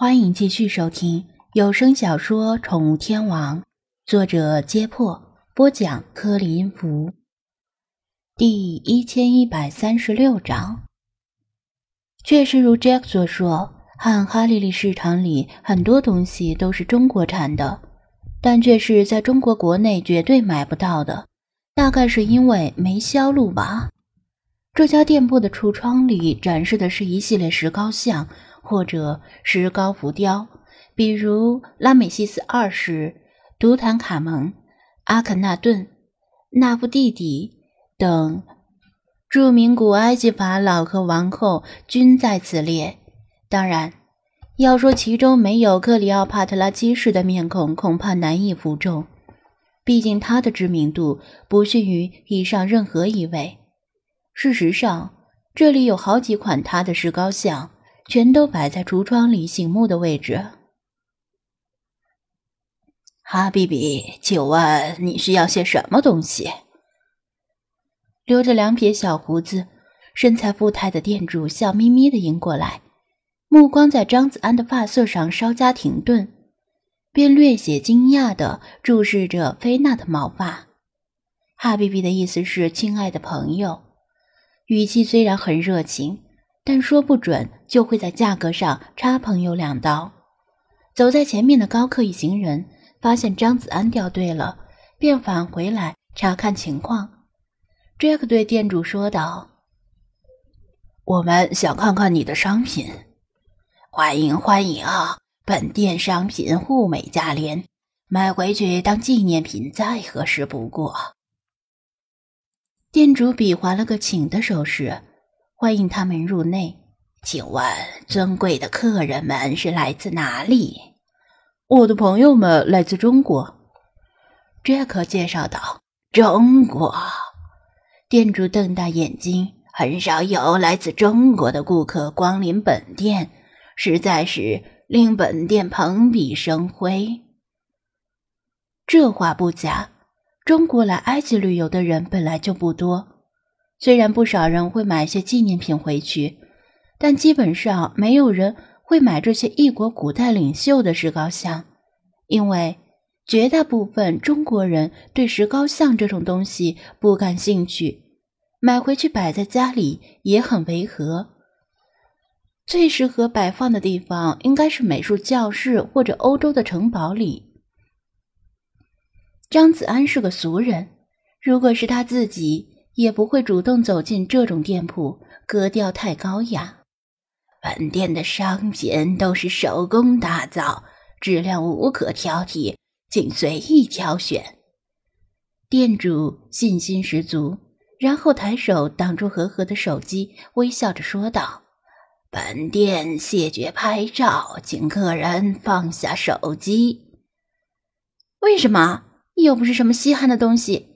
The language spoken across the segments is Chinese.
欢迎继续收听有声小说《宠物天王》，作者：揭破，播讲：颗粒音符，第一千一百三十六章。确实如 Jack 所说，汉哈利利市场里很多东西都是中国产的，但却是在中国国内绝对买不到的，大概是因为没销路吧。这家店铺的橱窗里展示的是一系列石膏像。或者石膏浮雕，比如拉美西斯二世、图坦卡蒙、阿肯纳顿、纳夫蒂底等著名古埃及法老和王后均在此列。当然，要说其中没有克里奥帕特拉七世的面孔，恐怕难以服众。毕竟他的知名度不逊于以上任何一位。事实上，这里有好几款他的石膏像。全都摆在橱窗里醒目的位置。哈比比，请问你需要些什么东西？留着两撇小胡子、身材富态的店主笑眯眯的迎过来，目光在张子安的发色上稍加停顿，便略显惊讶的注视着菲娜的毛发。哈比比的意思是“亲爱的朋友”，语气虽然很热情。但说不准就会在价格上插朋友两刀。走在前面的高克一行人发现张子安掉队了，便返回来查看情况。杰克对店主说道：“我们想看看你的商品，欢迎欢迎啊！本店商品物美价廉，买回去当纪念品再合适不过。”店主比划了个请的手势。欢迎他们入内。请问尊贵的客人们是来自哪里？我的朋友们来自中国。杰克介绍道：“中国。”店主瞪大眼睛。很少有来自中国的顾客光临本店，实在是令本店蓬荜生辉。这话不假，中国来埃及旅游的人本来就不多。虽然不少人会买些纪念品回去，但基本上没有人会买这些异国古代领袖的石膏像，因为绝大部分中国人对石膏像这种东西不感兴趣，买回去摆在家里也很违和。最适合摆放的地方应该是美术教室或者欧洲的城堡里。张子安是个俗人，如果是他自己。也不会主动走进这种店铺，格调太高雅。本店的商品都是手工打造，质量无可挑剔，请随意挑选。店主信心十足，然后抬手挡住和和的手机，微笑着说道：“本店谢绝拍照，请客人放下手机。”为什么？又不是什么稀罕的东西。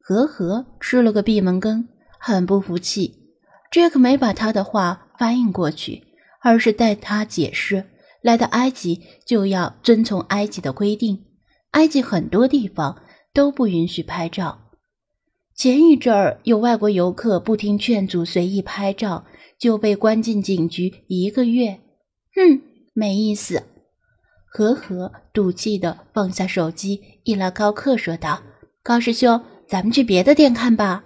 和和吃了个闭门羹，很不服气。这可没把他的话翻译过去，而是带他解释：来到埃及就要遵从埃及的规定，埃及很多地方都不允许拍照。前一阵儿有外国游客不听劝阻随意拍照，就被关进警局一个月。哼，没意思。和和赌气的放下手机，一拉高克说道：“高师兄。”咱们去别的店看吧。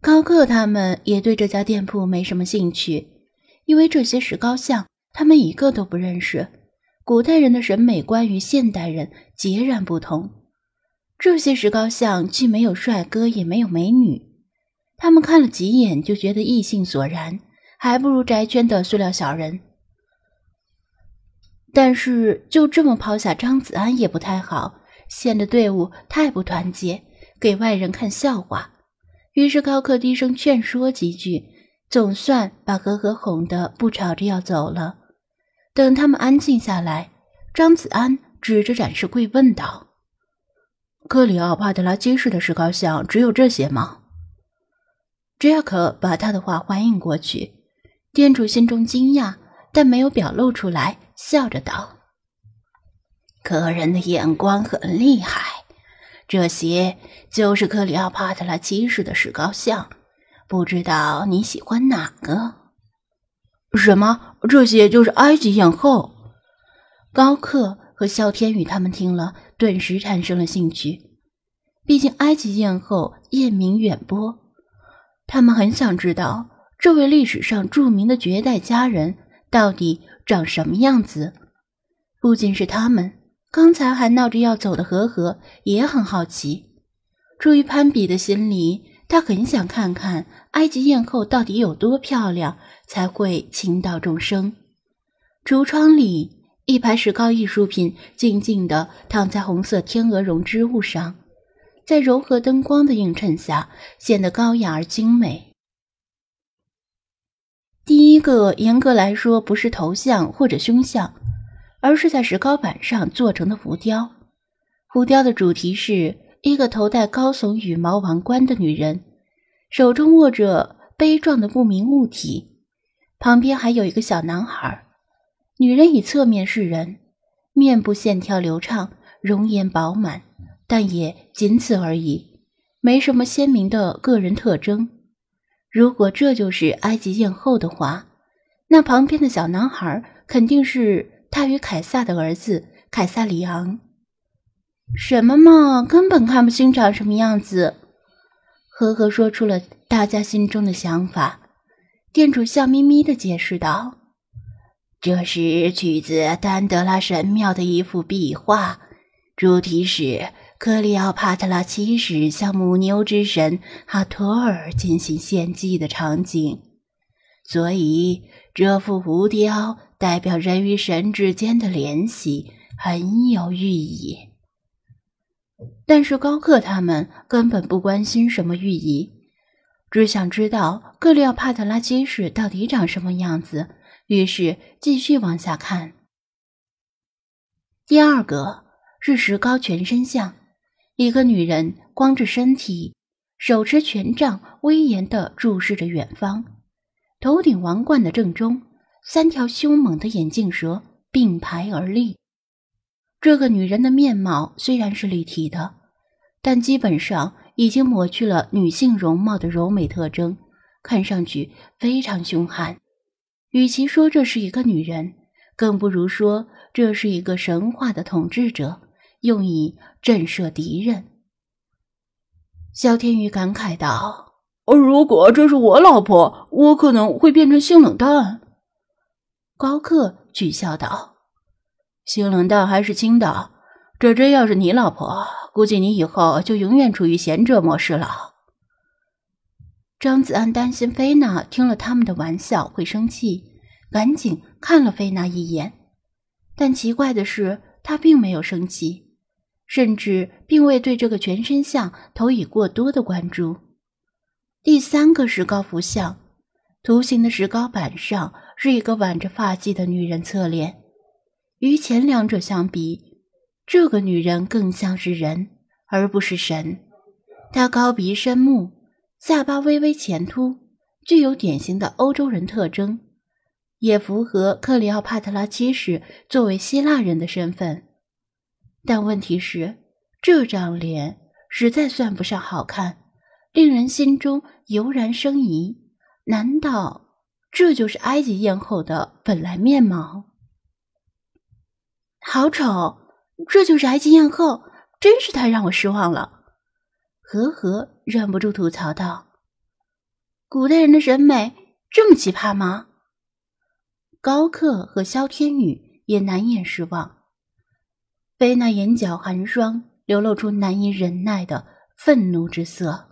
高克他们也对这家店铺没什么兴趣，因为这些石膏像他们一个都不认识。古代人的审美观与现代人截然不同。这些石膏像既没有帅哥，也没有美女，他们看了几眼就觉得异性索然，还不如宅圈的塑料小人。但是就这么抛下张子安也不太好。显得队伍太不团结，给外人看笑话。于是高克低声劝说几句，总算把和和哄得不吵着要走了。等他们安静下来，张子安指着展示柜问道：“克里奥帕特拉七世的石膏像只有这些吗？”杰克把他的话翻译过去，店主心中惊讶，但没有表露出来，笑着道。客人的眼光很厉害，这些就是克里奥帕特拉七世的石膏像，不知道你喜欢哪个？什么？这些就是埃及艳后。高克和肖天宇他们听了，顿时产生了兴趣。毕竟埃及艳后艳名远播，他们很想知道这位历史上著名的绝代佳人到底长什么样子。不仅是他们，刚才还闹着要走的和和也很好奇。出于攀比的心理，他很想看看埃及艳后到底有多漂亮，才会倾倒众生。橱窗里。一排石膏艺术品静静地躺在红色天鹅绒织物上，在柔和灯光的映衬下，显得高雅而精美。第一个，严格来说不是头像或者胸像，而是在石膏板上做成的浮雕。浮雕的主题是一个头戴高耸羽毛王冠的女人，手中握着杯状的不明物体，旁边还有一个小男孩。女人以侧面示人，面部线条流畅，容颜饱满，但也仅此而已，没什么鲜明的个人特征。如果这就是埃及艳后的话，那旁边的小男孩肯定是他与凯撒的儿子凯撒里昂。什么嘛，根本看不清长什么样子。呵呵，说出了大家心中的想法。店主笑眯眯地解释道。这是取自丹德拉神庙的一幅壁画，主题是克里奥帕特拉七世向母牛之神哈托尔进行献祭的场景，所以这幅浮雕代表人与神之间的联系，很有寓意。但是高克他们根本不关心什么寓意，只想知道克里奥帕特拉七世到底长什么样子。于是继续往下看。第二个是石膏全身像，一个女人光着身体，手持权杖，威严地注视着远方。头顶王冠的正中，三条凶猛的眼镜蛇并排而立。这个女人的面貌虽然是立体的，但基本上已经抹去了女性容貌的柔美特征，看上去非常凶悍。与其说这是一个女人，更不如说这是一个神话的统治者，用以震慑敌人。萧天宇感慨道：“如果这是我老婆，我可能会变成性冷淡。”高克取笑道：“性冷淡还是轻的，这真要是你老婆，估计你以后就永远处于贤者模式了。”张子安担心菲娜听了他们的玩笑会生气，赶紧看了菲娜一眼。但奇怪的是，她并没有生气，甚至并未对这个全身像投以过多的关注。第三个石膏符像，图形的石膏板上是一个挽着发髻的女人侧脸。与前两者相比，这个女人更像是人，而不是神。她高鼻深目。下巴微微前凸，具有典型的欧洲人特征，也符合克里奥帕特拉七世作为希腊人的身份。但问题是，这张脸实在算不上好看，令人心中油然生疑。难道这就是埃及艳后的本来面貌？好丑！这就是埃及艳后，真是太让我失望了。和和忍不住吐槽道：“古代人的审美这么奇葩吗？”高克和萧天宇也难掩失望。贝娜眼角寒霜，流露出难以忍耐的愤怒之色。